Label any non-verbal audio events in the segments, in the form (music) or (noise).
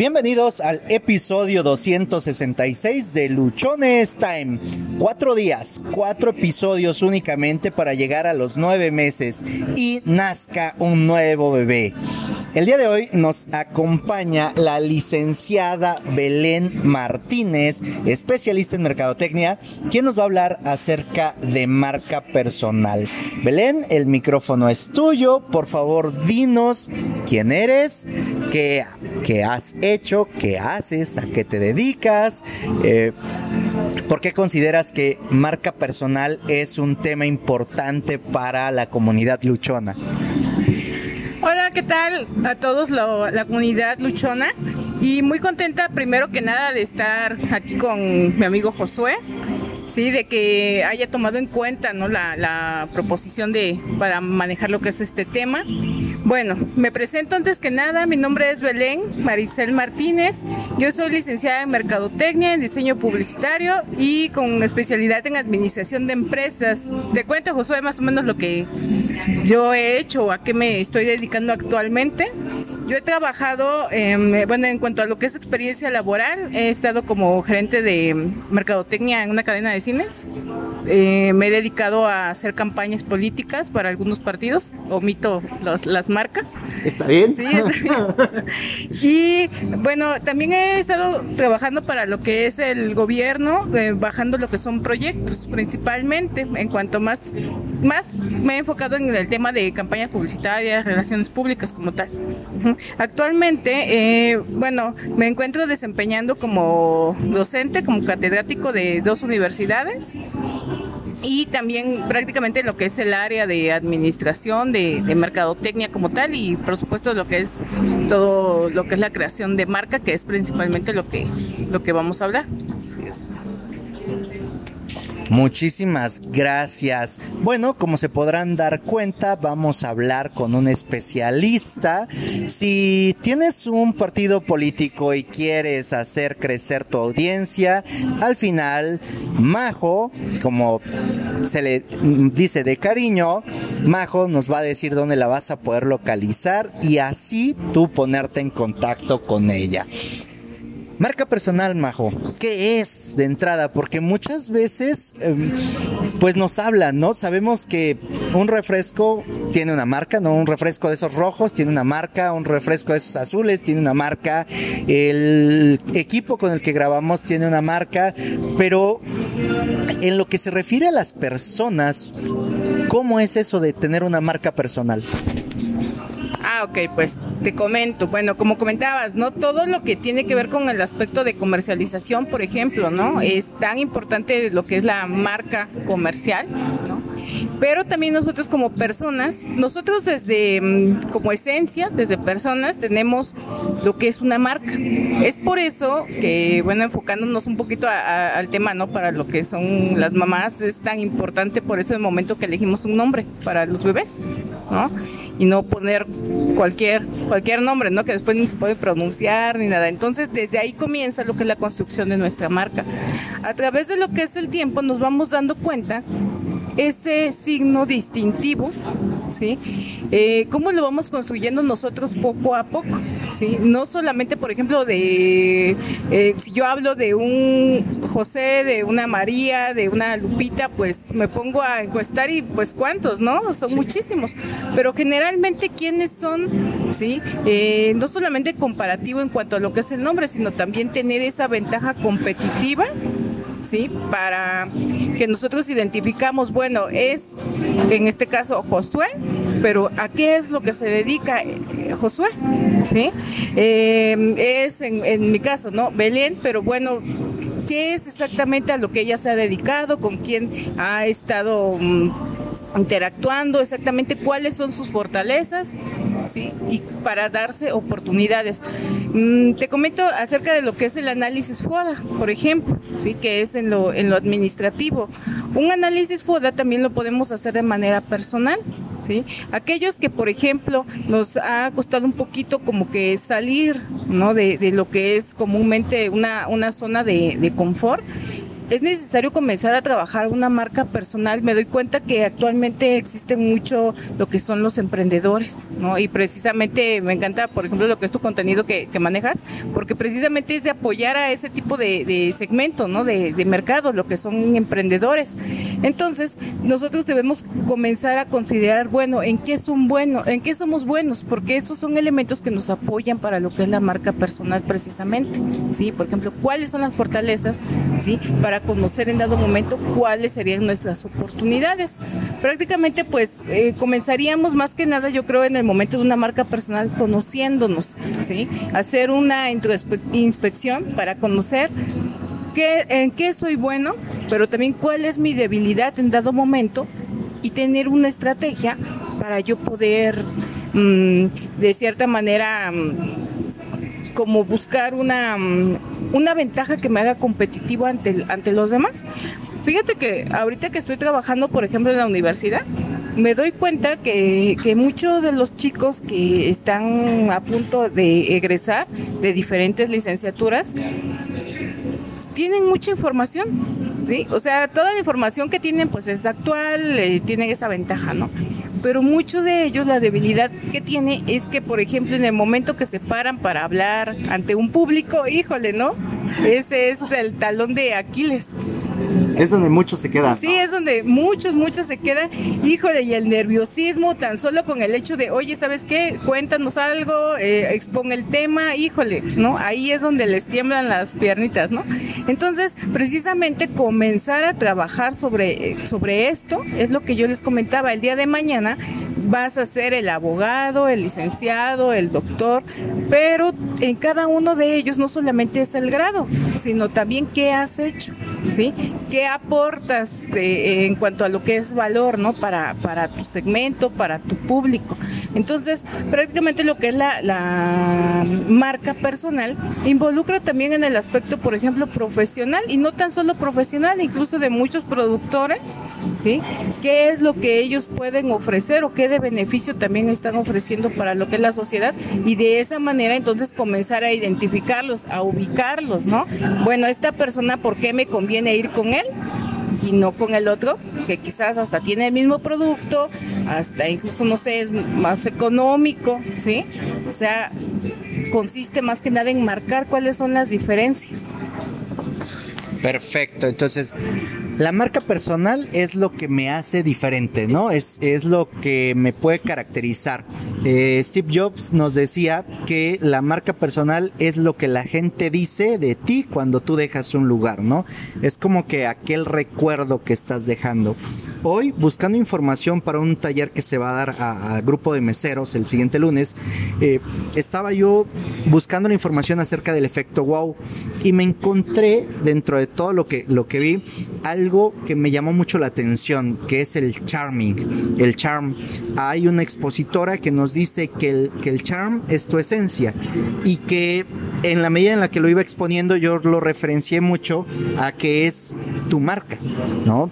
Bienvenidos al episodio 266 de Luchones Time. Cuatro días, cuatro episodios únicamente para llegar a los nueve meses y nazca un nuevo bebé. El día de hoy nos acompaña la licenciada Belén Martínez, especialista en mercadotecnia, quien nos va a hablar acerca de marca personal. Belén, el micrófono es tuyo. Por favor, dinos quién eres, qué, has hecho, qué haces, a qué te dedicas, eh, por qué consideras que marca personal es un tema importante para la comunidad luchona. ¿Qué tal a todos la comunidad luchona? Y muy contenta primero que nada de estar aquí con mi amigo Josué sí, de que haya tomado en cuenta ¿no? la, proposición de para manejar lo que es este tema. Bueno, me presento antes que nada, mi nombre es Belén Maricel Martínez, yo soy licenciada en Mercadotecnia, en Diseño Publicitario y con especialidad en Administración de Empresas. Te cuento, Josué, más o menos lo que yo he hecho o a qué me estoy dedicando actualmente. Yo he trabajado, bueno, en cuanto a lo que es experiencia laboral, he estado como gerente de mercadotecnia en una cadena de cines. Eh, me he dedicado a hacer campañas políticas para algunos partidos, omito las marcas. ¿Está bien? Sí, está bien. (laughs) y bueno, también he estado trabajando para lo que es el gobierno, eh, bajando lo que son proyectos principalmente, en cuanto más, más me he enfocado en el tema de campañas publicitarias, relaciones públicas como tal. Actualmente, eh, bueno, me encuentro desempeñando como docente, como catedrático de dos universidades y también prácticamente lo que es el área de administración, de, de, mercadotecnia como tal y por supuesto lo que es todo lo que es la creación de marca, que es principalmente lo que, lo que vamos a hablar. Muchísimas gracias. Bueno, como se podrán dar cuenta, vamos a hablar con un especialista. Si tienes un partido político y quieres hacer crecer tu audiencia, al final, Majo, como se le dice de cariño, Majo nos va a decir dónde la vas a poder localizar y así tú ponerte en contacto con ella. Marca personal, Majo, ¿qué es de entrada? Porque muchas veces, em, pues nos hablan, ¿no? Sabemos que un refresco tiene una marca, ¿no? Un refresco de esos rojos tiene una marca, un refresco de esos azules tiene una marca, el equipo con el que grabamos tiene una marca, pero en lo que se refiere a las personas, ¿cómo es eso de tener una marca personal? Ah, ok, pues te comento. Bueno, como comentabas, ¿no? Todo lo que tiene que ver con el aspecto de comercialización, por ejemplo, ¿no? Es tan importante lo que es la marca comercial, ¿no? Pero también nosotros como personas, nosotros desde mm, como esencia, desde personas, tenemos lo que es una marca. Es por eso que, bueno, enfocándonos un poquito al tema, ¿no? Para lo que son las mamás, es tan importante por eso el momento que elegimos un nombre para los bebés, ¿no? Y no poner cualquier, cualquier nombre, ¿no? Que después no se puede pronunciar ni nada. Entonces, desde ahí comienza lo que es la construcción de nuestra marca. A través de lo que es el tiempo, nos vamos dando cuenta ese signo distintivo, ¿sí? Eh, ¿Cómo lo vamos construyendo nosotros poco a poco? ¿sí? No solamente, por ejemplo, de, eh, si yo hablo de un José, de una María, de una Lupita, pues me pongo a encuestar y pues cuántos, ¿no? Son muchísimos. Pero generalmente, ¿quiénes son? ¿Sí? Eh, no solamente comparativo en cuanto a lo que es el nombre, sino también tener esa ventaja competitiva ¿sí? Para que nosotros identificamos, bueno, es en este caso Josué, pero ¿a qué es lo que se dedica eh, Josué? ¿Sí? Eh, es en, mi caso, ¿no? Belén, pero bueno, ¿qué es exactamente a lo que ella se ha dedicado? ¿Con quién ha estado... Mm, interactuando exactamente cuáles son sus fortalezas ¿sí? y para darse oportunidades. Mm, te comento acerca de lo que es el análisis FODA, por ejemplo, ¿sí? que es en lo, en lo administrativo. Un análisis FODA también lo podemos hacer de manera personal. ¿Sí? Aquellos que, por ejemplo, nos ha costado un poquito como que salir ¿no? de, de lo que es comúnmente una, una zona de, de confort, es necesario comenzar a trabajar una marca personal. Me doy cuenta que actualmente existe mucho lo que son los emprendedores, ¿no? Y precisamente me encanta, por ejemplo, lo que es tu contenido que, manejas, porque precisamente es de apoyar a ese tipo de, segmento, ¿no? De, de mercado, lo que son emprendedores. Entonces, nosotros debemos comenzar a considerar, bueno, en qué son buenos, en qué somos buenos, porque esos son elementos que nos apoyan para lo que es la marca personal precisamente, ¿sí? Por ejemplo, cuáles son las fortalezas, ¿sí? Para conocer en dado momento cuáles serían nuestras oportunidades. Prácticamente, pues, eh, comenzaríamos más que nada, yo creo, en el momento de una marca personal conociéndonos, ¿sí? Hacer una inspección para conocer qué, en qué soy bueno, pero también cuál es mi debilidad en dado momento y tener una estrategia para yo poder, mm, de cierta manera, mm, como buscar una, mm, una ventaja que me haga competitivo ante, ante los demás. Fíjate que ahorita que estoy trabajando, por ejemplo, en la universidad, me doy cuenta que, que muchos de los chicos que están a punto de egresar de diferentes licenciaturas tienen mucha información, ¿sí? O sea, toda la información que tienen pues es actual, eh, tienen esa ventaja, ¿no? Pero muchos de ellos la debilidad que tiene es que, por ejemplo, en el momento que se paran para hablar ante un público, híjole, ¿no? Ese es el talón de Aquiles. Es donde muchos se quedan. Sí, es donde muchos, muchos se quedan. Híjole, y el nerviosismo, tan solo con el hecho de, oye, ¿sabes qué? Cuéntanos algo, eh, expon el tema, híjole, ¿no? Ahí es donde les tiemblan las piernitas, ¿no? Entonces, precisamente comenzar a trabajar sobre, sobre esto es lo que yo les comentaba. El día de mañana vas a ser el abogado, el licenciado, el doctor, pero en cada uno de ellos no solamente es el grado, sino también qué has hecho, ¿sí? ¿Qué aportas en cuanto a lo que es valor, ¿no? Para, para tu segmento, para tu público. Entonces, prácticamente lo que es la, la marca personal involucra también en el aspecto, por ejemplo, profesional y no tan solo profesional, incluso de muchos productores, ¿sí? ¿Qué es lo que ellos pueden ofrecer o qué de beneficio también están ofreciendo para lo que es la sociedad? Y de esa manera entonces comenzar a identificarlos, a ubicarlos, ¿no? Bueno, esta persona, ¿por qué me conviene ir con él? y no con el otro, que quizás hasta tiene el mismo producto, hasta incluso, no sé, es más económico, ¿sí? O sea, consiste más que nada en marcar cuáles son las diferencias. Perfecto, entonces la marca personal es lo que me hace diferente, ¿no? Es, es lo que me puede caracterizar. Eh, Steve Jobs nos decía que la marca personal es lo que la gente dice de ti cuando tú dejas un lugar, ¿no? Es como que aquel recuerdo que estás dejando. Hoy, buscando información para un taller que se va a dar a, grupo de meseros el siguiente lunes, eh, estaba yo buscando la información acerca del efecto wow y me encontré dentro de todo lo que, lo que vi algo que me llamó mucho la atención, que es el charming, el charm. Hay una expositora que nos dice que el, que el charm es tu esencia y que en la medida en la que lo iba exponiendo yo lo referencié mucho a que es tu marca, ¿no?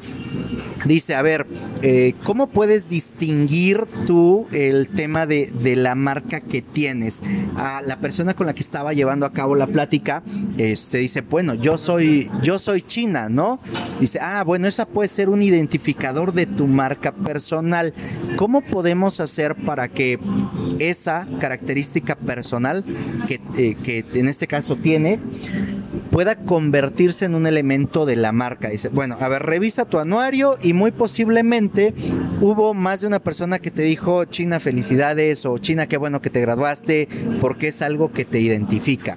Dice, a ver, eh, ¿cómo puedes distinguir tú el tema de, la marca que tienes? A la persona con la que estaba llevando a cabo la plática, se este, dice, bueno, yo soy, yo soy China, ¿no? Dice, ah, bueno, esa puede ser un identificador de tu marca personal. ¿Cómo podemos hacer para que esa característica personal que, eh, que en este caso tiene, pueda convertirse en un elemento de la marca. Dice, bueno, a ver, revisa tu anuario y muy posiblemente hubo más de una persona que te dijo, China, felicidades o China, qué bueno que te graduaste, porque es algo que te identifica.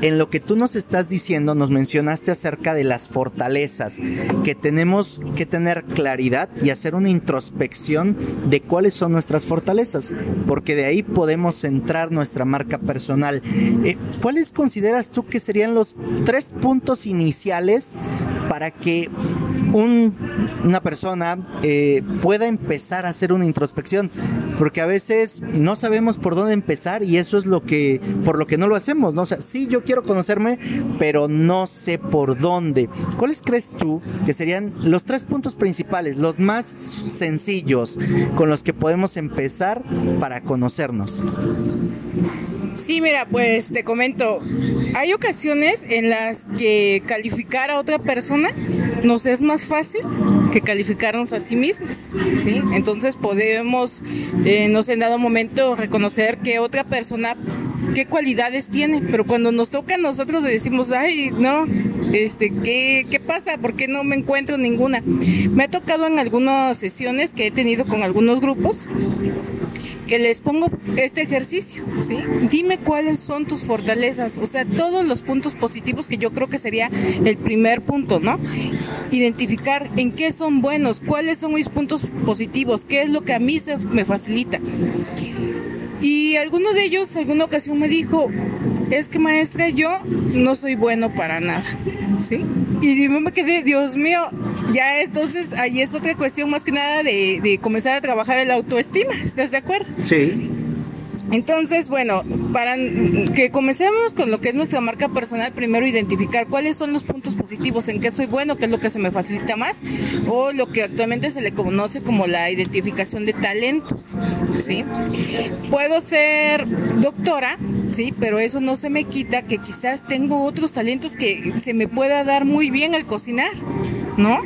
En lo que tú nos estás diciendo, nos mencionaste acerca de las fortalezas, que tenemos que tener claridad y hacer una introspección de cuáles son nuestras fortalezas, porque de ahí podemos centrar nuestra marca personal. Eh, ¿Cuáles consideras tú que serían los tres puntos iniciales para que una persona eh, pueda empezar a hacer una introspección, porque a veces no sabemos por dónde empezar y eso es lo que, por lo que no lo hacemos, ¿no? O sea, sí, yo quiero conocerme, pero no sé por dónde. ¿Cuáles crees tú que serían los tres puntos principales, los más sencillos con los que podemos empezar para conocernos? Sí, mira, pues te comento, hay ocasiones en las que calificar a otra persona nos es más fácil que calificarnos a sí mismos, ¿sí? Entonces podemos, eh, nos en dado momento, reconocer que otra persona qué cualidades tiene, pero cuando nos toca a nosotros decimos, ay, no, este, ¿qué, ¿qué pasa? ¿Por qué no me encuentro ninguna? Me ha tocado en algunas sesiones que he tenido con algunos grupos que les pongo este ejercicio, ¿sí? Dime cuáles son tus fortalezas, o sea, todos los puntos positivos que yo creo que sería el primer punto, ¿no? Identificar en qué son buenos, cuáles son mis puntos positivos, qué es lo que a mí se me facilita. Y alguno de ellos, alguna ocasión me dijo, es que maestra, yo no soy bueno para nada, ¿sí? Y yo me quedé, Dios mío, ya entonces ahí es otra cuestión más que nada de, de comenzar a trabajar el autoestima, ¿estás de acuerdo? Sí. Entonces, bueno, para que comencemos con lo que es nuestra marca personal, primero identificar cuáles son los puntos positivos, en qué soy bueno, qué es lo que se me facilita más, o lo que actualmente se le conoce como la identificación de talentos, ¿sí? Puedo ser doctora, sí, pero eso no se me quita que quizás tengo otros talentos que se me pueda dar muy bien al cocinar, ¿no?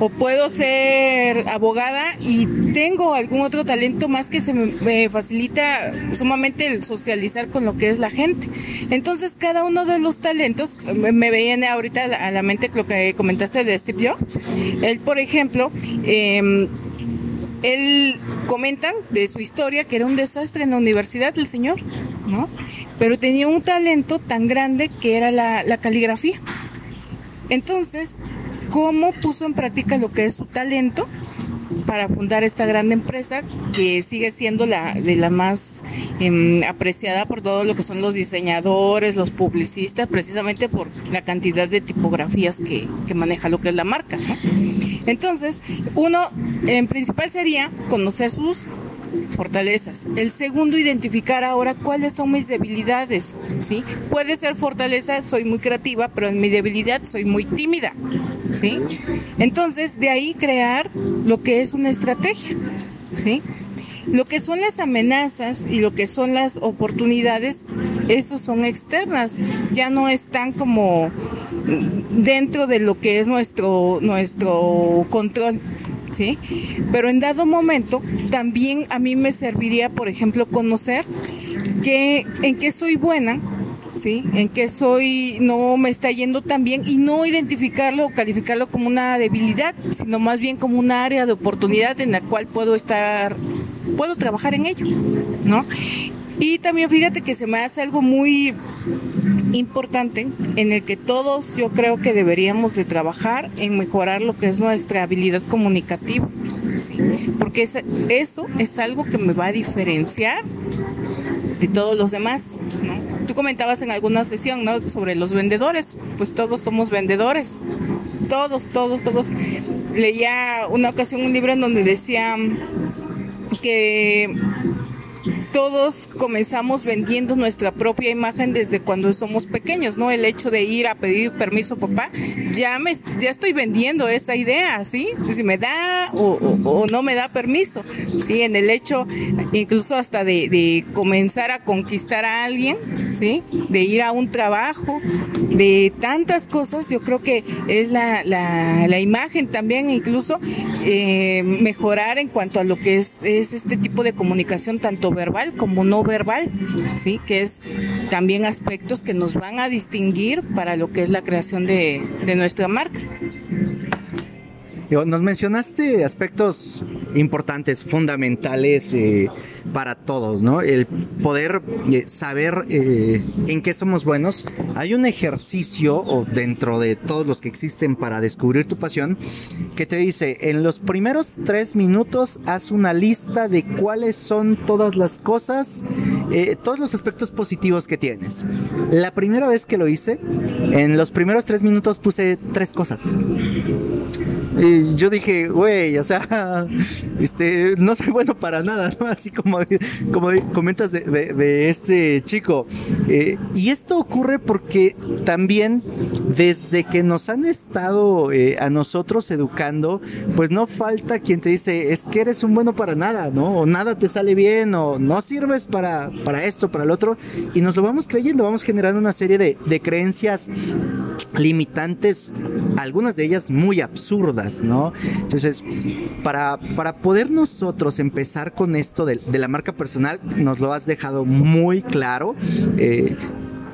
O puedo ser abogada y tengo algún otro talento más que se me, facilita sumamente el socializar con lo que es la gente. Entonces, cada uno de los talentos, me, viene ahorita a la mente lo que comentaste de Steve Jobs. Él, por ejemplo, eh, él comentan de su historia que era un desastre en la universidad el señor, ¿no? Pero tenía un talento tan grande que era la, la caligrafía. Entonces, ¿cómo puso en práctica lo que es su talento? para fundar esta gran empresa que sigue siendo la de la más em, apreciada por todo lo que son los diseñadores, los publicistas, precisamente por la cantidad de tipografías que, que maneja lo que es la marca. Entonces, uno en principal sería conocer sus fortalezas. El segundo, identificar ahora cuáles son mis debilidades, ¿sí? Puede ser fortaleza, soy muy creativa, pero en mi debilidad soy muy tímida, ¿sí? Entonces, de ahí crear lo que es una estrategia, ¿sí? Lo que son las amenazas y lo que son las oportunidades, esos son externas, ya no están como dentro de lo que es nuestro, nuestro control. ¿Sí? Pero en dado momento también a mí me serviría, por ejemplo, conocer que, en qué soy buena, ¿sí? En qué soy, no me está yendo tan bien y no identificarlo o calificarlo como una debilidad, sino más bien como un área de oportunidad en la cual puedo estar, puedo trabajar en ello, ¿no? Y también fíjate que se me hace algo muy importante en el que todos yo creo que deberíamos de trabajar en mejorar lo que es nuestra habilidad comunicativa. Porque eso es algo que me va a diferenciar de todos los demás. Tú comentabas en alguna sesión ¿no? sobre los vendedores, pues todos somos vendedores, todos, todos, todos. Leía una ocasión un libro en donde decía que todos comenzamos vendiendo nuestra propia imagen desde cuando somos pequeños, ¿no? El hecho de ir a pedir permiso, papá, ya me, ya estoy vendiendo esa idea, ¿sí? Si me da o, no me da permiso, ¿sí? En el hecho, incluso hasta de, de, comenzar a conquistar a alguien, De ir a un trabajo, de tantas cosas, yo creo que es la, la, la imagen también, incluso eh, mejorar en cuanto a lo que es, es este tipo de comunicación, tanto verbal, como no verbal, ¿sí? que es también aspectos que nos van a distinguir para lo que es la creación de, de nuestra marca. Nos mencionaste aspectos importantes, fundamentales eh, para todos, ¿no? El poder eh, saber eh, en qué somos buenos. Hay un ejercicio o dentro de todos los que existen para descubrir tu pasión que te dice, en los primeros tres minutos haz una lista de cuáles son todas las cosas, todos los aspectos positivos que tienes. La primera vez que lo hice, en los primeros tres minutos puse tres cosas. Y yo dije, güey, o sea, (laughs) este, no soy bueno para nada, ¿no? Así como, como comentas de, este chico. Eh, y esto ocurre porque también desde que nos han estado eh, a nosotros educando, pues no falta quien te dice, es que eres un bueno para nada, ¿no? O nada te sale bien, o no sirves para, para esto, para el otro, y nos lo vamos creyendo, vamos generando una serie de, de creencias limitantes, algunas de ellas muy absurdas, ¿no? Entonces, para, para poder nosotros empezar con esto de, la marca personal, nos lo has dejado muy claro. Eh,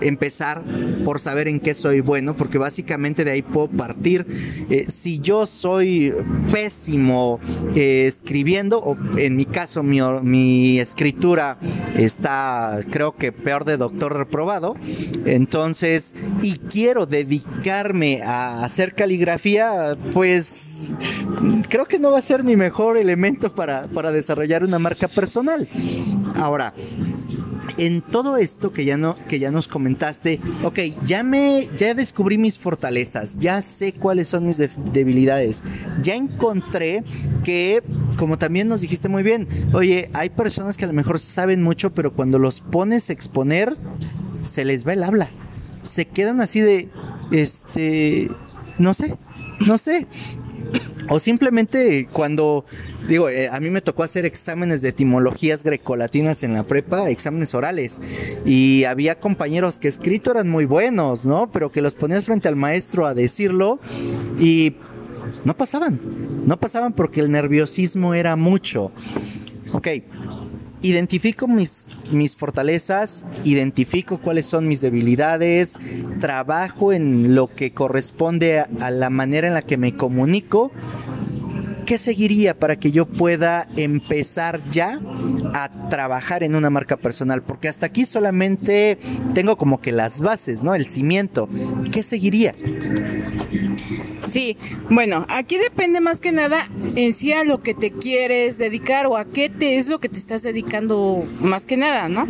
empezar por saber en qué soy bueno, porque básicamente de ahí puedo partir. Eh, si yo soy pésimo eh, escribiendo, o en mi caso mi, mi, escritura está creo que peor de doctor reprobado, entonces, y quiero dedicarme a hacer caligrafía, pues creo que no va a ser mi mejor elemento para, para desarrollar una marca personal. Ahora, en todo esto que ya no que ya nos comentaste, ok, ya me ya descubrí mis fortalezas, ya sé cuáles son mis debilidades, ya encontré que como también nos dijiste muy bien, oye, hay personas que a lo mejor saben mucho, pero cuando los pones a exponer se les va el habla, se quedan así de, este, no sé, no sé. O simplemente cuando, digo, eh, a mí me tocó hacer exámenes de etimologías grecolatinas en la prepa, exámenes orales, y había compañeros que escrito eran muy buenos, ¿no? Pero que los ponías frente al maestro a decirlo y no pasaban, no pasaban porque el nerviosismo era mucho. Ok, identifico mis, fortalezas, identifico cuáles son mis debilidades, trabajo en lo que corresponde a, a, la manera en la que me comunico. ¿Qué seguiría para que yo pueda empezar ya a trabajar en una marca personal? Porque hasta aquí solamente tengo como que las bases, ¿no? El cimiento. ¿Qué seguiría? Sí, bueno, aquí depende más que nada en sí a lo que te quieres dedicar o a qué te es lo que te estás dedicando más que nada, ¿no?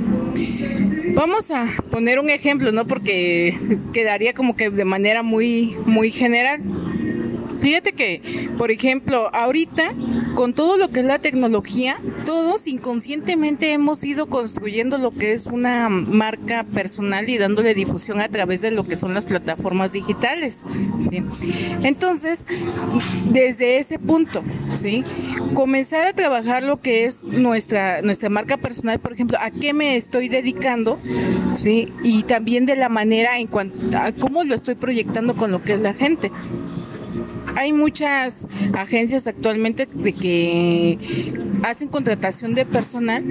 Vamos a poner un ejemplo, ¿no? Porque quedaría como que de manera muy, muy general. Fíjate que, por ejemplo, ahorita, con todo lo que es la tecnología, todos inconscientemente hemos ido construyendo lo que es una marca personal y dándole difusión a través de lo que son las plataformas digitales. Entonces, desde ese punto, comenzar a trabajar lo que es nuestra, nuestra marca personal, por ejemplo, a qué me estoy dedicando, y también de la manera en cuanto a cómo lo estoy proyectando con lo que es la gente hay muchas agencias actualmente de que hacen contratación de personal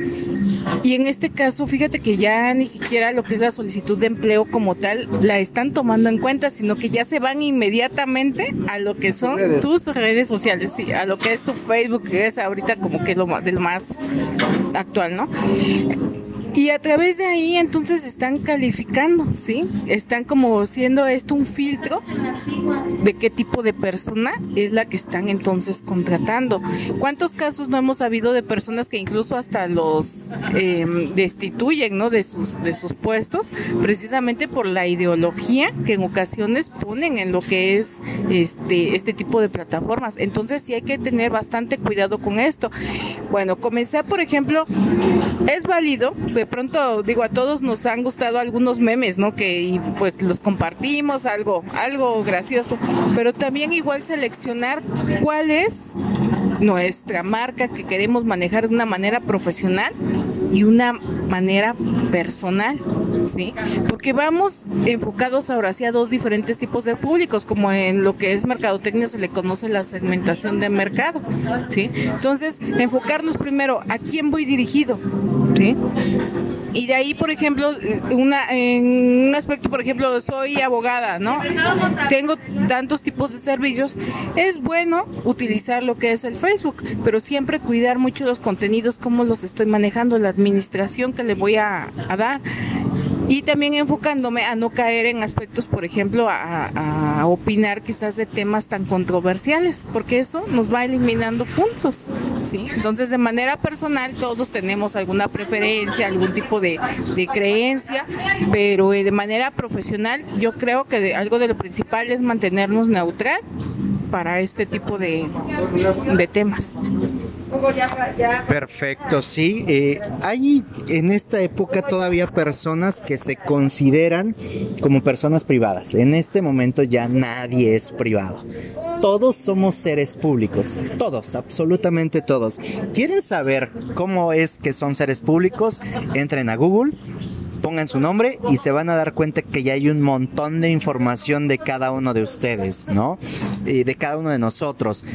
y en este caso fíjate que ya ni siquiera lo que es la solicitud de empleo como tal la están tomando en cuenta, sino que ya se van inmediatamente a lo que son redes. tus redes sociales, sí, a lo que es tu Facebook, que es ahorita como que es lo más, de lo más actual, ¿no? Y a través de ahí entonces están calificando, ¿sí? Están como siendo esto un filtro de qué tipo de persona es la que están entonces contratando. ¿Cuántos casos no hemos habido de personas que incluso hasta los eh, destituyen, ¿no? De sus, de sus puestos, precisamente por la ideología que en ocasiones ponen en lo que es este, este tipo de plataformas. Entonces sí hay que tener bastante cuidado con esto. Bueno, comenzar, por ejemplo, es válido, de pronto, digo, a todos nos han gustado algunos memes, ¿no? Que pues los compartimos, algo, algo gracioso, pero también igual seleccionar cuál es nuestra marca que queremos manejar de una manera profesional y una manera personal, ¿sí? Porque vamos enfocados ahora hacia dos diferentes tipos de públicos, como en lo que es mercadotecnia se le conoce la segmentación de mercado, ¿sí? Entonces, enfocarnos primero a quién voy dirigido, ¿sí? Y de ahí, por ejemplo, una, en un aspecto, por ejemplo, soy abogada, ¿no? Tengo tantos tipos de servicios. Es bueno utilizar lo que es el Facebook, pero siempre cuidar mucho los contenidos, cómo los estoy manejando, la administración que le voy a, a dar y también enfocándome a no caer en aspectos, por ejemplo, a, opinar quizás de temas tan controversiales, porque eso nos va eliminando puntos, ¿sí? Entonces, de manera personal, todos tenemos alguna preferencia, algún tipo de, creencia, pero de manera profesional, yo creo que de, algo de lo principal es mantenernos neutral para este tipo de, de temas. Perfecto, sí. Eh, hay en esta época todavía personas que se consideran como personas privadas. En este momento ya nadie es privado. Todos somos seres públicos. Todos, absolutamente todos. ¿Quieren saber cómo es que son seres públicos? Entren a Google pongan su nombre y se van a dar cuenta que ya hay un montón de información de cada uno de ustedes, ¿no? Y de cada uno de nosotros.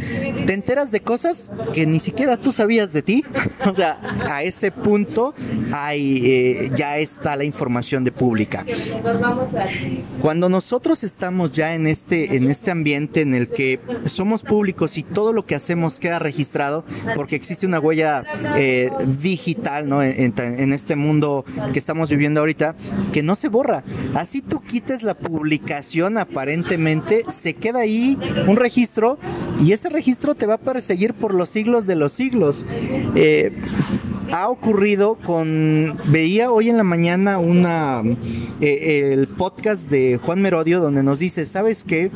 Te enteras de cosas que ni siquiera tú sabías de ti. (laughs) o sea, a ese punto hay, eh, ya está la información de pública. Cuando nosotros estamos ya en este, en este ambiente en el que somos públicos y todo lo que hacemos queda registrado, porque existe una huella eh, digital, ¿no? en este mundo que estamos viviendo ahorita, que no se borra. Así tú quites la publicación aparentemente, se queda ahí un registro y ese registro te va a perseguir por los siglos de los siglos. Eh, ha ocurrido con veía hoy en la mañana una eh, el podcast de Juan Merodio donde nos dice sabes qué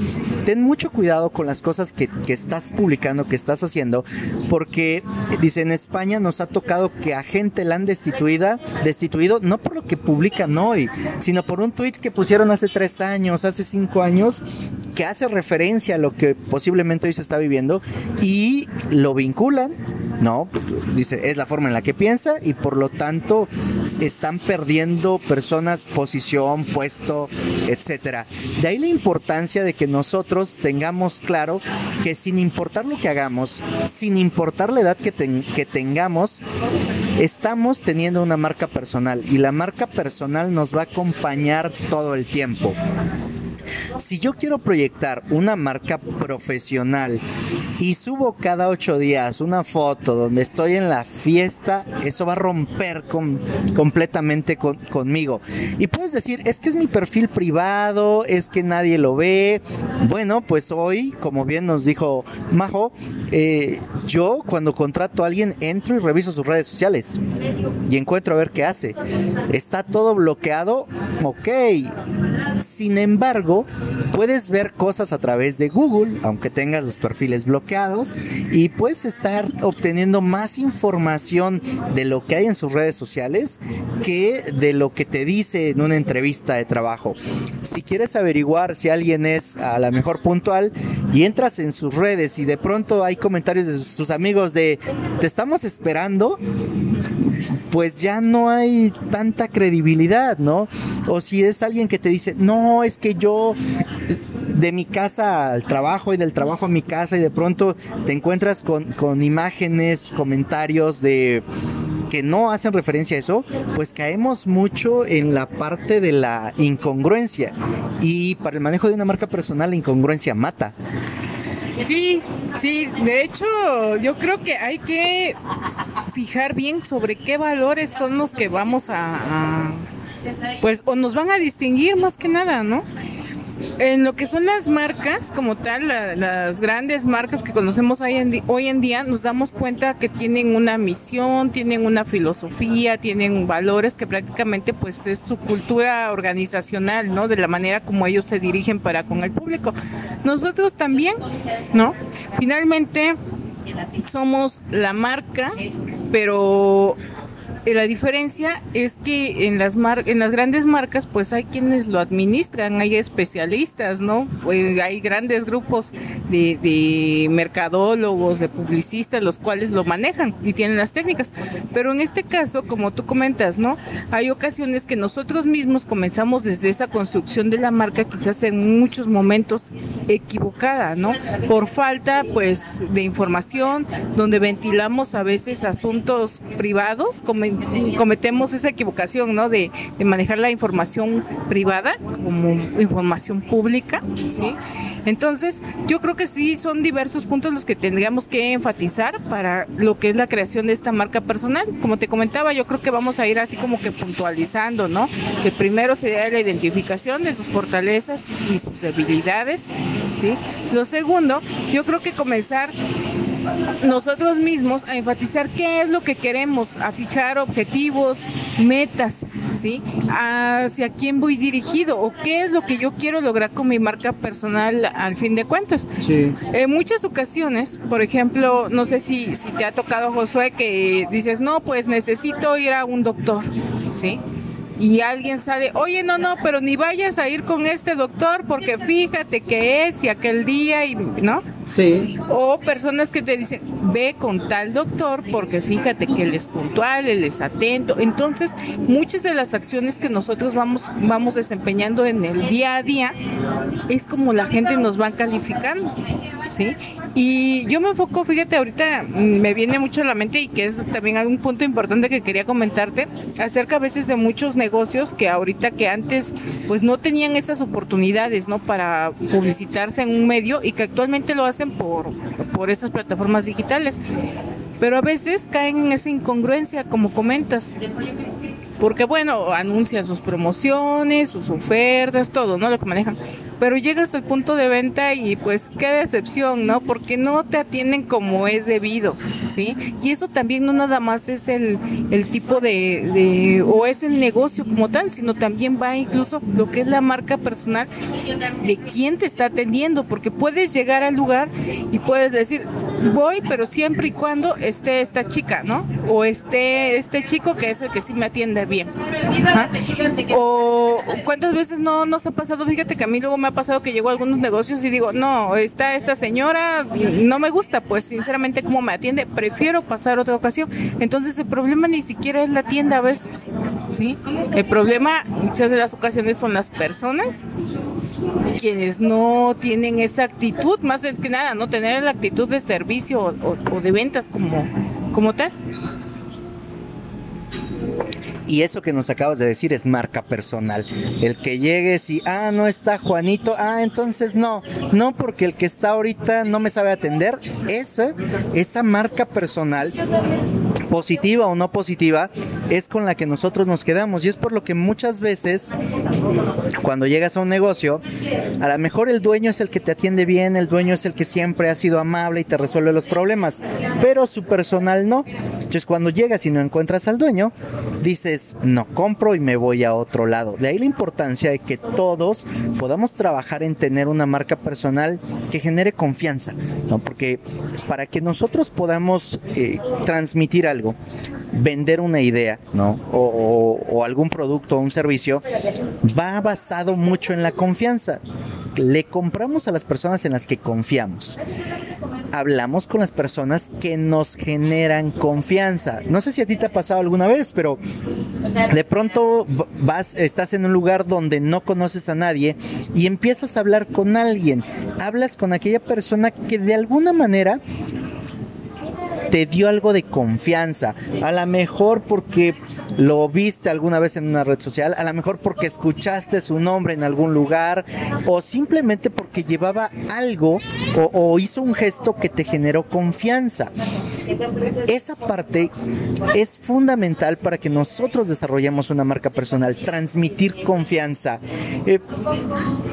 ten mucho cuidado con las cosas que, que, estás publicando que estás haciendo porque dice en España nos ha tocado que a gente la han destituida destituido no por lo que publican hoy sino por un tweet que pusieron hace tres años hace cinco años que hace referencia a lo que posiblemente hoy se está viviendo y lo vinculan no dice es la forma en la que piensa y por lo tanto están perdiendo personas posición, puesto, etcétera. De ahí la importancia de que nosotros tengamos claro que sin importar lo que hagamos, sin importar la edad que, que tengamos, estamos teniendo una marca personal y la marca personal nos va a acompañar todo el tiempo. Si yo quiero proyectar una marca profesional y subo cada ocho días una foto donde estoy en la fiesta, eso va a romper completamente conmigo. Y puedes decir, es que es mi perfil privado, es que nadie lo ve. Bueno, pues hoy, como bien nos dijo Majo, eh, yo cuando contrato a alguien entro y reviso sus redes sociales y encuentro a ver qué hace. Está todo bloqueado, ok. Sin embargo, puedes ver cosas a través de Google, aunque tengas los perfiles bloqueados, y puedes estar obteniendo más información de lo que hay en sus redes sociales que de lo que te dice en una entrevista de trabajo. Si quieres averiguar si alguien es a la mejor puntual y entras en sus redes y de pronto hay comentarios de sus amigos de te estamos esperando, pues ya no hay tanta credibilidad, ¿no? O si es alguien que te dice, no, es que yo de mi casa al trabajo y del trabajo a mi casa y de pronto te encuentras con, con imágenes, comentarios de que no hacen referencia a eso, pues caemos mucho en la parte de la incongruencia. Y para el manejo de una marca personal, la incongruencia mata. Sí, sí, de hecho yo creo que hay que fijar bien sobre qué valores son los que vamos a, pues, o nos van a distinguir más que nada, ¿no? En lo que son las marcas, como tal, las grandes marcas que conocemos hoy en, hoy en día, nos damos cuenta que tienen una misión, tienen una filosofía, tienen valores que prácticamente pues es su cultura organizacional, ¿no? De la manera como ellos se dirigen para con el público. Nosotros también, ¿no? Finalmente somos la marca, pero la diferencia es que en las en las grandes marcas pues hay quienes lo administran, hay especialistas, ¿no? Pues, hay grandes grupos de, mercadólogos, de publicistas, los cuales lo manejan y tienen las técnicas. Pero en este caso, como tú comentas, ¿no? Hay ocasiones que nosotros mismos comenzamos desde esa construcción de la marca quizás en muchos momentos equivocada, ¿no? Por falta pues de información, donde ventilamos a veces asuntos privados, como cometemos esa equivocación, ¿no? De, manejar la información privada como información pública, ¿sí? Entonces, yo creo que sí son diversos puntos los que tendríamos que enfatizar para lo que es la creación de esta marca personal. Como te comentaba, yo creo que vamos a ir así como que puntualizando, ¿no? Que primero sería la identificación de sus fortalezas y sus debilidades, ¿sí? Lo segundo, yo creo que comenzar nosotros mismos a enfatizar qué es lo que queremos, a fijar objetivos, metas, ¿sí? Hacia quién voy dirigido o qué es lo que yo quiero lograr con mi marca personal al fin de cuentas. Sí. En muchas ocasiones, por ejemplo, no sé si, si te ha tocado, Josué, que dices, no, pues necesito ir a un doctor, ¿sí? y alguien sale, oye, no, no, pero ni vayas a ir con este doctor porque fíjate que es y aquel día, y, ¿no? O personas que te dicen, ve con tal doctor porque fíjate que él es puntual, él es atento. Entonces, muchas de las acciones que nosotros vamos, vamos desempeñando en el día a día es como la gente nos va calificando. ¿Sí? Y yo me enfoco, fíjate, ahorita me viene mucho a la mente y que es también algún punto importante que quería comentarte, acerca a veces de muchos negocios que ahorita que antes pues no tenían esas oportunidades, ¿no? Para publicitarse en un medio y que actualmente lo hacen por, por estas plataformas digitales. Pero a veces caen en esa incongruencia, como comentas. Porque bueno, anuncian sus promociones, sus ofertas, todo, ¿no? Lo que manejan pero llegas al punto de venta y pues qué decepción, ¿no? Porque no te atienden como es debido, ¿sí? Y eso también no nada más es el, el tipo de, de, o es el negocio como tal, sino también va incluso lo que es la marca personal de quién te está atendiendo, porque puedes llegar al lugar y puedes decir, voy, pero siempre y cuando esté esta chica, ¿no? O esté este chico que es el que sí me atiende bien. O cuántas veces no nos ha pasado, fíjate que a mí luego me ha pasado que llego a algunos negocios y digo, no, está esta señora, no me gusta, pues sinceramente cómo me atiende, prefiero pasar otra ocasión. Entonces el problema ni siquiera es la tienda a veces, ¿sí? El problema muchas de las ocasiones son las personas quienes no tienen esa actitud, más que nada, no tener la actitud de servicio o, de ventas como, como tal. Y eso que nos acabas de decir es marca personal. El que llegues y, ah, no está Juanito, ah, entonces no, no porque el que está ahorita no me sabe atender. Esa, esa marca personal positiva o no positiva, es con la que nosotros nos quedamos. Y es por lo que muchas veces, cuando llegas a un negocio, a lo mejor el dueño es el que te atiende bien, el dueño es el que siempre ha sido amable y te resuelve los problemas, pero su personal no. Entonces, cuando llegas y no encuentras al dueño, dices, no compro y me voy a otro lado. De ahí la importancia de que todos podamos trabajar en tener una marca personal que genere confianza, ¿no? Porque para que nosotros podamos eh, transmitir algo, vender una idea, ¿no? O, algún producto o un servicio, va basado mucho en la confianza. Le compramos a las personas en las que confiamos. Hablamos con las personas que nos generan confianza. No sé si a ti te ha pasado alguna vez, pero de pronto vas, estás en un lugar donde no conoces a nadie y empiezas a hablar con alguien. Hablas con aquella persona que de alguna manera te dio algo de confianza. A lo mejor porque lo viste alguna vez en una red social, a lo mejor porque escuchaste su nombre en algún lugar o simplemente porque llevaba algo o, hizo un gesto que te generó confianza. Esa parte es fundamental para que nosotros desarrollemos una marca personal, transmitir confianza. Eh,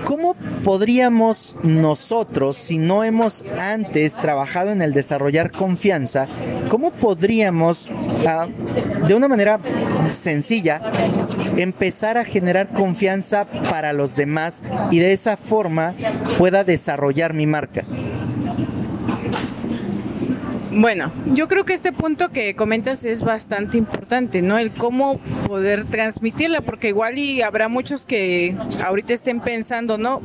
¿Cómo podríamos nosotros, si no hemos antes trabajado en el desarrollar confianza, cómo podríamos, ah, de una manera sencilla, empezar a generar confianza para los demás y de esa forma pueda desarrollar mi marca? Bueno, yo creo que este punto que comentas es bastante importante, ¿no? El cómo poder transmitirla, porque igual y habrá muchos que ahorita estén pensando, ¿no?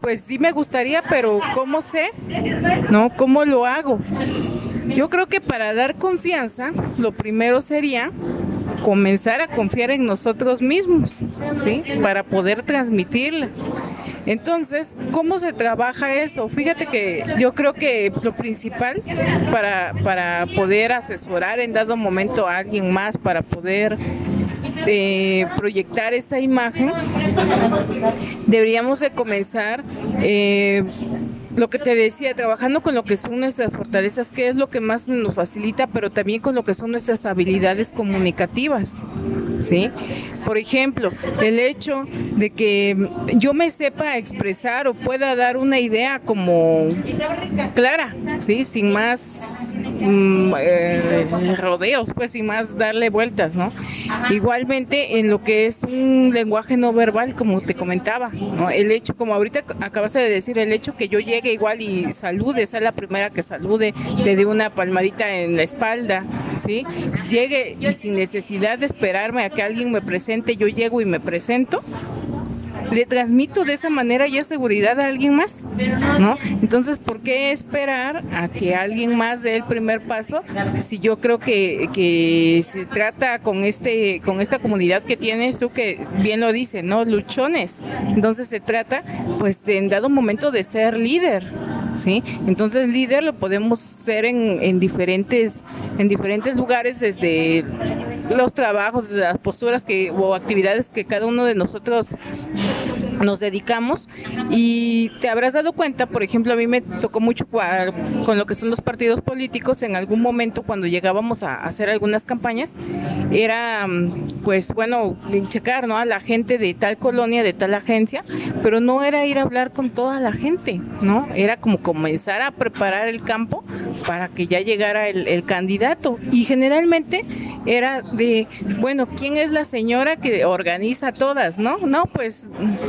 Pues sí me gustaría, pero ¿cómo sé? ¿No? ¿Cómo lo hago? Yo creo que para dar confianza, lo primero sería comenzar a confiar en nosotros mismos, ¿sí? Para poder transmitirla. Entonces, ¿cómo se trabaja eso? Fíjate que yo creo que lo principal para, para poder asesorar en dado momento a alguien más, para poder eh, proyectar esa imagen, deberíamos de comenzar eh, lo que te decía, trabajando con lo que son nuestras fortalezas, que es lo que más nos facilita, pero también con lo que son nuestras habilidades comunicativas. ¿Sí? Por ejemplo, el hecho de que yo me sepa expresar o pueda dar una idea como clara, ¿sí? Sin más mm, eh, rodeos, pues, y más darle vueltas, ¿no? Igualmente en lo que es un lenguaje no verbal, como te comentaba, ¿no? El hecho, como ahorita acabas de decir, el hecho que yo llegue igual y salude, sea la primera que salude, le dé una palmadita en la espalda, ¿sí? Llegue y sin necesidad de esperarme a que alguien me presente, yo llego y me presento, le transmito de esa manera ya seguridad a alguien más, ¿no? Entonces, ¿por qué esperar a que alguien más dé el primer paso si yo creo que, que se trata con este con esta comunidad que tienes tú que bien lo dice, ¿no? Luchones. Entonces se trata pues de, en dado momento de ser líder, ¿sí? Entonces líder lo podemos ser en, en diferentes en diferentes lugares desde los trabajos, las posturas que o actividades que cada uno de nosotros nos dedicamos y te habrás dado cuenta, por ejemplo, a mí me tocó mucho con lo que son los partidos políticos en algún momento cuando llegábamos a hacer algunas campañas, era pues bueno, checar ¿no? a la gente de tal colonia, de tal agencia, pero no era ir a hablar con toda la gente, ¿no? Era como comenzar a preparar el campo para que ya llegara el, el candidato y generalmente era de, bueno, ¿quién es la señora que organiza todas, no? No, pues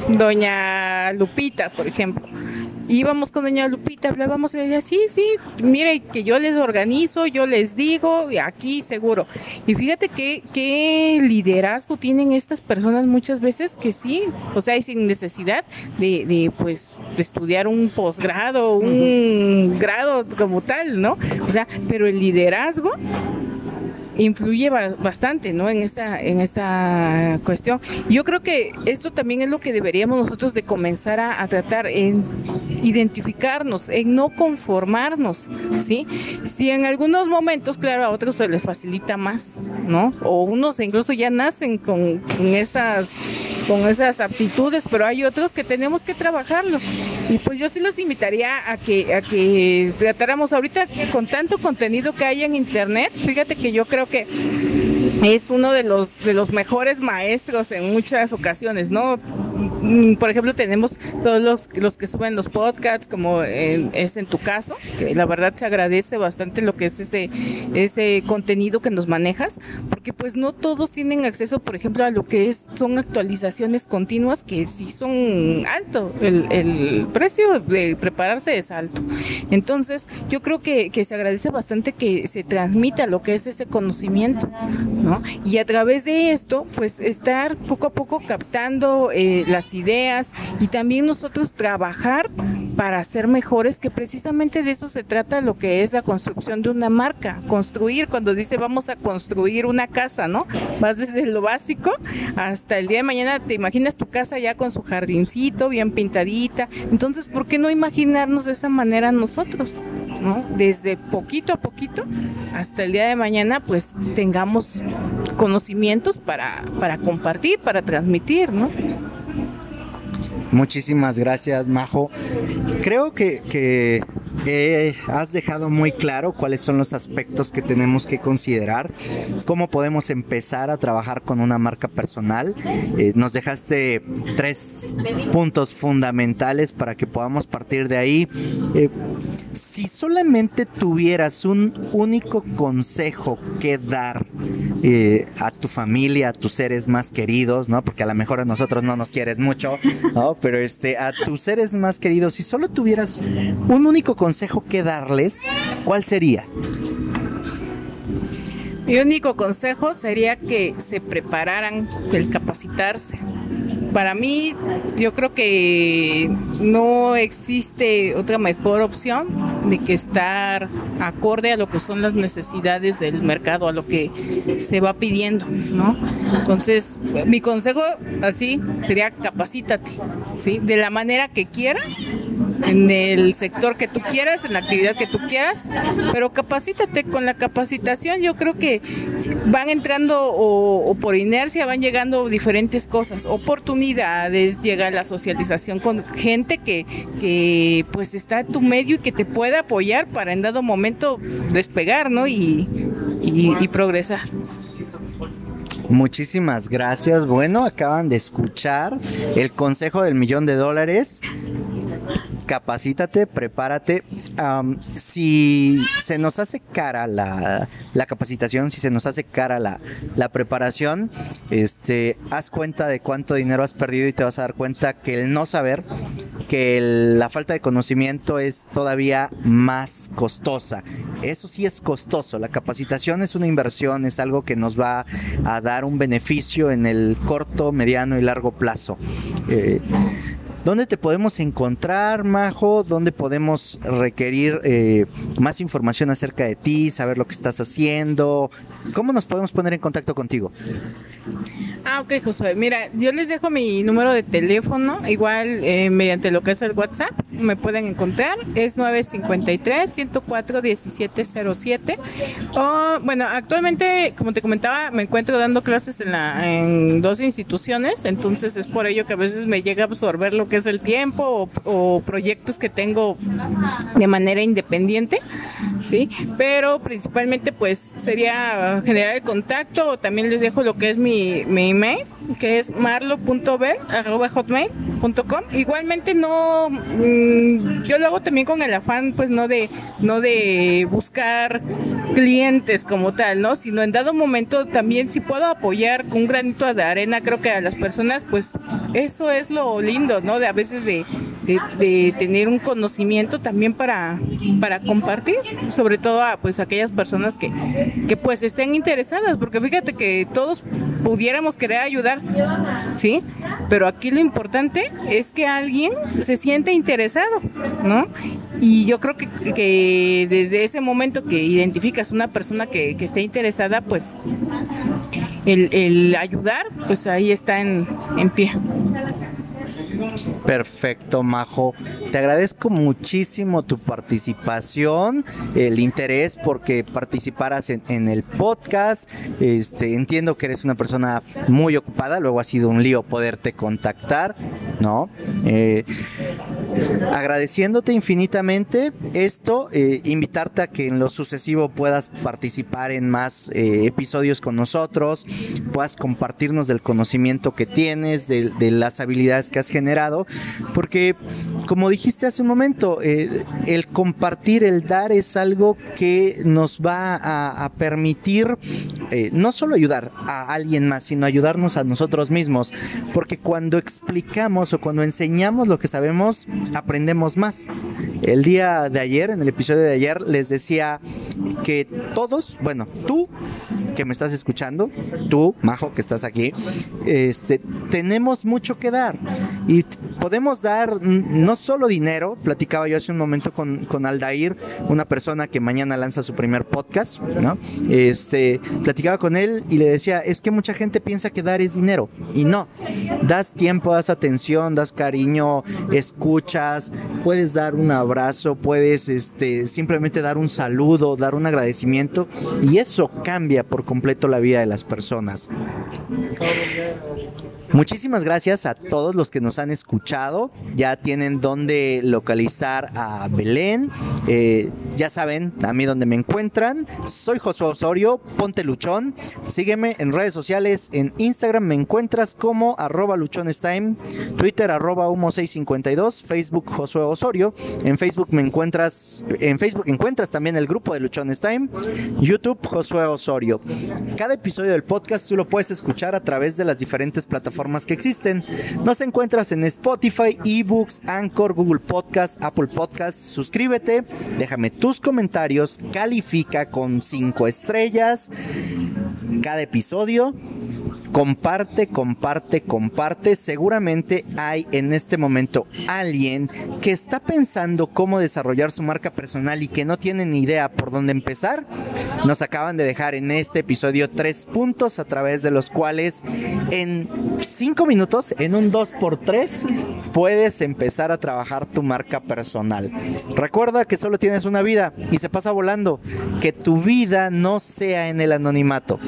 doña Lupita, por ejemplo. Íbamos con doña Lupita, hablábamos y decía, sí, sí, mire, que yo les organizo, yo les digo, aquí seguro. Y fíjate qué, qué liderazgo tienen estas personas muchas veces que sí, o sea, y sin necesidad de, de pues, de estudiar un posgrado, un grado como tal, ¿no? O sea, pero el liderazgo influye bastante, ¿no? En esta, en esta cuestión. Yo creo que esto también es lo que deberíamos nosotros de comenzar a, tratar, en identificarnos, en no conformarnos, ¿sí? Si en algunos momentos, claro, a otros se les facilita más, ¿no? O unos incluso ya nacen con, con esas con esas aptitudes, pero hay otros que tenemos que trabajarlo. Y pues yo sí los invitaría a que, a que tratáramos ahorita con tanto contenido que hay en internet, fíjate que yo creo que es uno de los de los mejores maestros en muchas ocasiones, ¿no? Mm, por ejemplo, tenemos todos los, los que suben los podcasts, como es en tu caso, que la verdad se agradece bastante lo que es ese, ese contenido que nos manejas, porque pues no todos tienen acceso, por ejemplo, a lo que es, son actualizaciones continuas que sí son alto, el, el precio de prepararse es alto. Entonces, yo creo que, que se agradece bastante que se transmita lo que es ese conocimiento, ¿no? Y a través de esto, pues estar poco a poco captando eh, las ideas y también nosotros trabajar para ser mejores, que precisamente de eso se trata lo que es la construcción de una marca, construir, cuando dice vamos a construir una casa, ¿no? Vas desde lo básico hasta el día de mañana, te imaginas tu casa ya con su jardincito, bien pintadita, entonces, ¿por qué no imaginarnos de esa manera nosotros? ¿no? Desde poquito a poquito hasta el día de mañana, pues tengamos conocimientos para, para compartir, para transmitir, ¿no? Muchísimas gracias, Majo. Creo que, eh, has dejado muy claro cuáles son los aspectos que tenemos que considerar, cómo podemos empezar a trabajar con una marca personal. Eh, nos dejaste tres puntos fundamentales para que podamos partir de ahí. Eh, si solamente tuvieras un único consejo que dar a tu familia, a tus seres más queridos, ¿no? Porque a lo mejor a nosotros no nos quieres mucho, ¿no? Pero este, a tus seres más queridos, si solo tuvieras un único consejo que darles, ¿cuál sería? Mi único consejo sería que se prepararan el capacitarse. Para mí, yo creo que no existe otra mejor opción de que estar acorde a lo que son las necesidades del mercado, a lo que se va pidiendo, ¿no? Entonces, mi consejo así sería capacítate, ¿sí? De la manera que quieras en el sector que tú quieras, en la actividad que tú quieras, pero capacítate con la capacitación. Yo creo que van entrando o, por inercia van llegando diferentes cosas, oportunidades, llega la socialización con gente que, que pues está en tu medio y que te puede apoyar para en dado momento despegar, ¿no? y, y progresar. Muchísimas gracias. Bueno, acaban de escuchar el consejo del millón de dólares capacítate, prepárate. si se nos hace cara la, capacitación, si se nos hace cara la, preparación, este, haz cuenta de cuánto dinero has perdido y te vas a dar cuenta que el no saber, que la falta de conocimiento es todavía más costosa. Eso sí es costoso. La capacitación es una inversión, es algo que nos va a dar un beneficio en el corto, mediano y largo plazo. Eh, ¿Dónde te podemos encontrar, Majo? ¿Dónde podemos requerir eh, más información acerca de ti, saber lo que estás haciendo? ¿Cómo nos podemos poner en contacto contigo? Ah, ok, Josué. Mira, yo les dejo mi número de teléfono, igual eh, mediante lo que es el WhatsApp, me pueden encontrar. Es 953-104-1707. O, bueno, actualmente, como te comentaba, me encuentro dando clases en, la, en dos instituciones, entonces es por ello que a veces me llega a absorber lo que el tiempo o, proyectos que tengo de manera independiente, ¿sí? Pero principalmente pues sería generar el contacto o también les dejo lo que es mi, mi email, que es marlo.ver.hotmail.com. Igualmente no, mm, yo lo hago también con el afán pues no de, no de buscar clientes como tal, ¿no? Sino en dado momento también si puedo apoyar con un granito de arena, creo que a las personas pues eso es lo lindo, ¿no? De a veces de, tener un conocimiento también para, para compartir, sobre todo a pues aquellas personas que, que pues estén interesadas, porque fíjate que todos pudiéramos querer ayudar, ¿sí? Pero aquí lo importante es que alguien se siente interesado, ¿no? Y yo creo que, que desde ese momento que identificas una persona que, que esté interesada, pues el, el, ayudar, pues ahí está en, en pie. Perfecto, Majo. Te agradezco muchísimo tu participación, el interés porque participaras en, el podcast. Este, entiendo que eres una persona muy ocupada, luego ha sido un lío poderte contactar, ¿no? Eh, agradeciéndote infinitamente esto, eh, invitarte a que en lo sucesivo puedas participar en más eh, episodios con nosotros, puedas compartirnos del conocimiento que tienes, de, las habilidades que has generado, porque como dijiste hace un momento, eh, el compartir, el dar es algo que nos va a, permitir no solo ayudar a alguien más, sino ayudarnos a nosotros mismos, porque cuando explicamos o cuando enseñamos lo que sabemos, aprendemos más. El día de ayer, en el episodio de ayer, les decía que todos, bueno, tú que me estás escuchando, tú, Majo, que estás aquí, este, tenemos mucho que dar y podemos dar no solo dinero, platicaba yo hace un momento con, con Aldair, una persona que mañana lanza su primer podcast, ¿no? Este, platicaba con él y le decía, es que mucha gente piensa que dar es dinero y no, das tiempo, das atención, das cariño, escuchas, puedes dar un abrazo, puedes este, simplemente dar un saludo, dar un agradecimiento y eso cambia por completo la vida de las personas. Muchísimas gracias a todos los que nos han escuchado. Ya tienen dónde localizar a Belén. Eh, ya saben a mí dónde me encuentran. Soy Josué Osorio, ponte luchón. Sígueme en redes sociales. En Instagram me encuentras como arroba luchonestime, Twitter arroba humo652, Facebook Josué Osorio. En Facebook me encuentras, en Facebook encuentras también el grupo de Luchones Time, YouTube Josué Osorio. Cada episodio del podcast tú lo puedes escuchar a través de las diferentes plataformas que existen. Nos encuentras en Spotify, eBooks, Anchor, Google Podcast, Apple Podcast. Suscríbete, déjame comentarios, califica con 5 estrellas cada episodio Comparte, comparte, comparte. Seguramente hay en este momento alguien que está pensando cómo desarrollar su marca personal y que no tiene ni idea por dónde empezar. Nos acaban de dejar en este episodio tres puntos a través de los cuales en cinco minutos, en un 2x3, puedes empezar a trabajar tu marca personal. Recuerda que solo tienes una vida y se pasa volando. Que tu vida no sea en el anonimato.